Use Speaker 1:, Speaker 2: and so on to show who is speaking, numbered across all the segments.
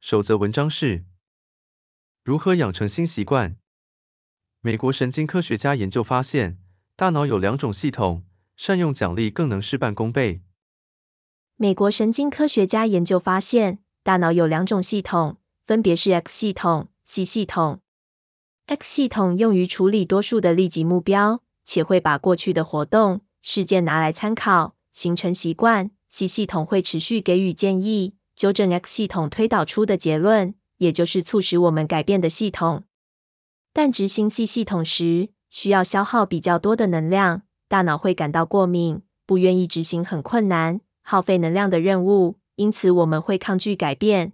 Speaker 1: 首则文章是如何养成新习惯。美国神经科学家研究发现，大脑有两种系统，善用奖励更能事半功倍。
Speaker 2: 美国神经科学家研究发现，大脑有两种系统，分别是 X 系统、C 系统。X 系统用于处理多数的立即目标，且会把过去的活动、事件拿来参考，形成习惯。C 系统会持续给予建议。纠正 X 系统推导出的结论，也就是促使我们改变的系统。但执行 C 系统时，需要消耗比较多的能量，大脑会感到过敏，不愿意执行很困难、耗费能量的任务，因此我们会抗拒改变。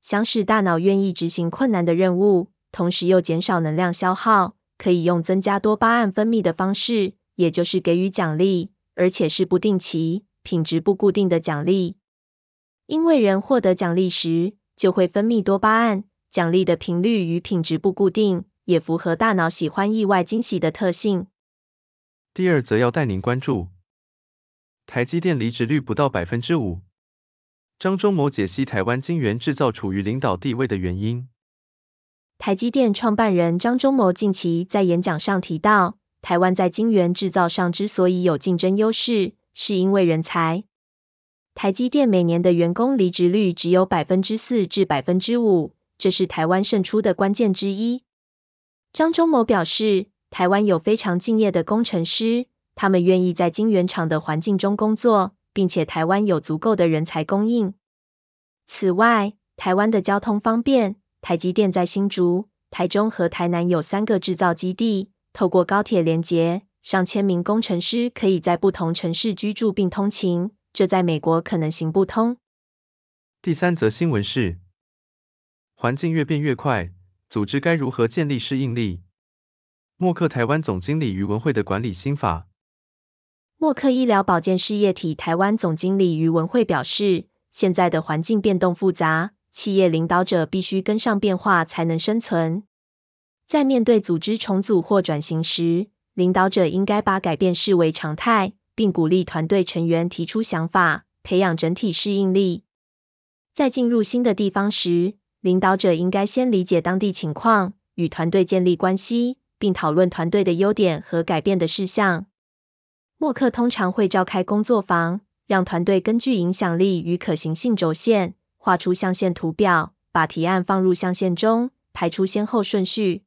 Speaker 2: 想使大脑愿意执行困难的任务，同时又减少能量消耗，可以用增加多巴胺分泌的方式，也就是给予奖励，而且是不定期、品质不固定的奖励。因为人获得奖励时，就会分泌多巴胺，奖励的频率与品质不固定，也符合大脑喜欢意外惊喜的特性。
Speaker 1: 第二则要带您关注，台积电离职率不到百分之五。张忠谋解析台湾晶圆制造处于领导地位的原因。
Speaker 2: 台积电创办人张忠谋近期在演讲上提到，台湾在晶圆制造上之所以有竞争优势，是因为人才。台积电每年的员工离职率只有百分之四至百分之五，这是台湾胜出的关键之一。张忠谋表示，台湾有非常敬业的工程师，他们愿意在晶圆厂的环境中工作，并且台湾有足够的人才供应。此外，台湾的交通方便，台积电在新竹、台中和台南有三个制造基地，透过高铁连接，上千名工程师可以在不同城市居住并通勤。这在美国可能行不通。
Speaker 1: 第三则新闻是，环境越变越快，组织该如何建立适应力？默克台湾总经理于文慧的管理心法。
Speaker 2: 默克医疗保健事业体台湾总经理于文慧表示，现在的环境变动复杂，企业领导者必须跟上变化才能生存。在面对组织重组或转型时，领导者应该把改变视为常态。并鼓励团队成员提出想法，培养整体适应力。在进入新的地方时，领导者应该先理解当地情况，与团队建立关系，并讨论团队的优点和改变的事项。默克通常会召开工作坊，让团队根据影响力与可行性轴线，画出象限图表，把提案放入象限中，排出先后顺序。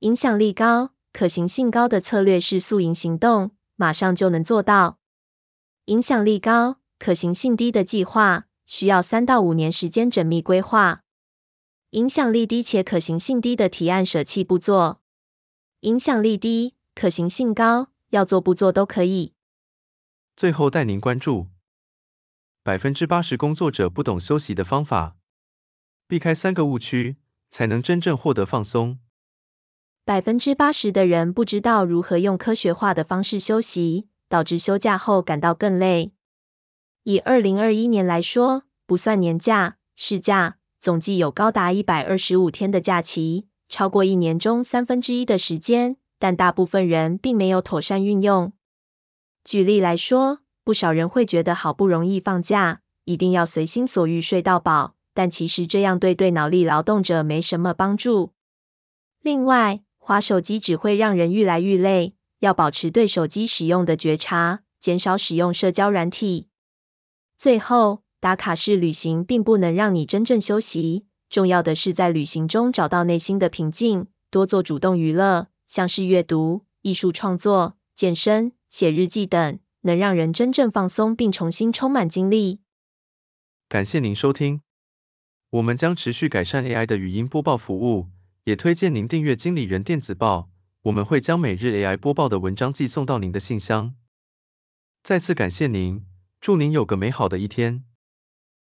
Speaker 2: 影响力高、可行性高的策略是宿营行动。马上就能做到。影响力高、可行性低的计划，需要三到五年时间缜密规划。影响力低且可行性低的提案舍弃不做。影响力低、可行性高，要做不做都可以。
Speaker 1: 最后带您关注，百分之八十工作者不懂休息的方法，避开三个误区，才能真正获得放松。
Speaker 2: 百分之八十的人不知道如何用科学化的方式休息，导致休假后感到更累。以二零二一年来说，不算年假、事假，总计有高达一百二十五天的假期，超过一年中三分之一的时间，但大部分人并没有妥善运用。举例来说，不少人会觉得好不容易放假，一定要随心所欲睡到饱，但其实这样对对脑力劳动者没什么帮助。另外，滑手机只会让人愈来愈累，要保持对手机使用的觉察，减少使用社交软体。最后，打卡式旅行并不能让你真正休息，重要的是在旅行中找到内心的平静，多做主动娱乐，像是阅读、艺术创作、健身、写日记等，能让人真正放松并重新充满精力。
Speaker 1: 感谢您收听，我们将持续改善 AI 的语音播报服务。也推荐您订阅经理人电子报，我们会将每日 AI 播报的文章寄送到您的信箱。再次感谢您，祝您有个美好的一天。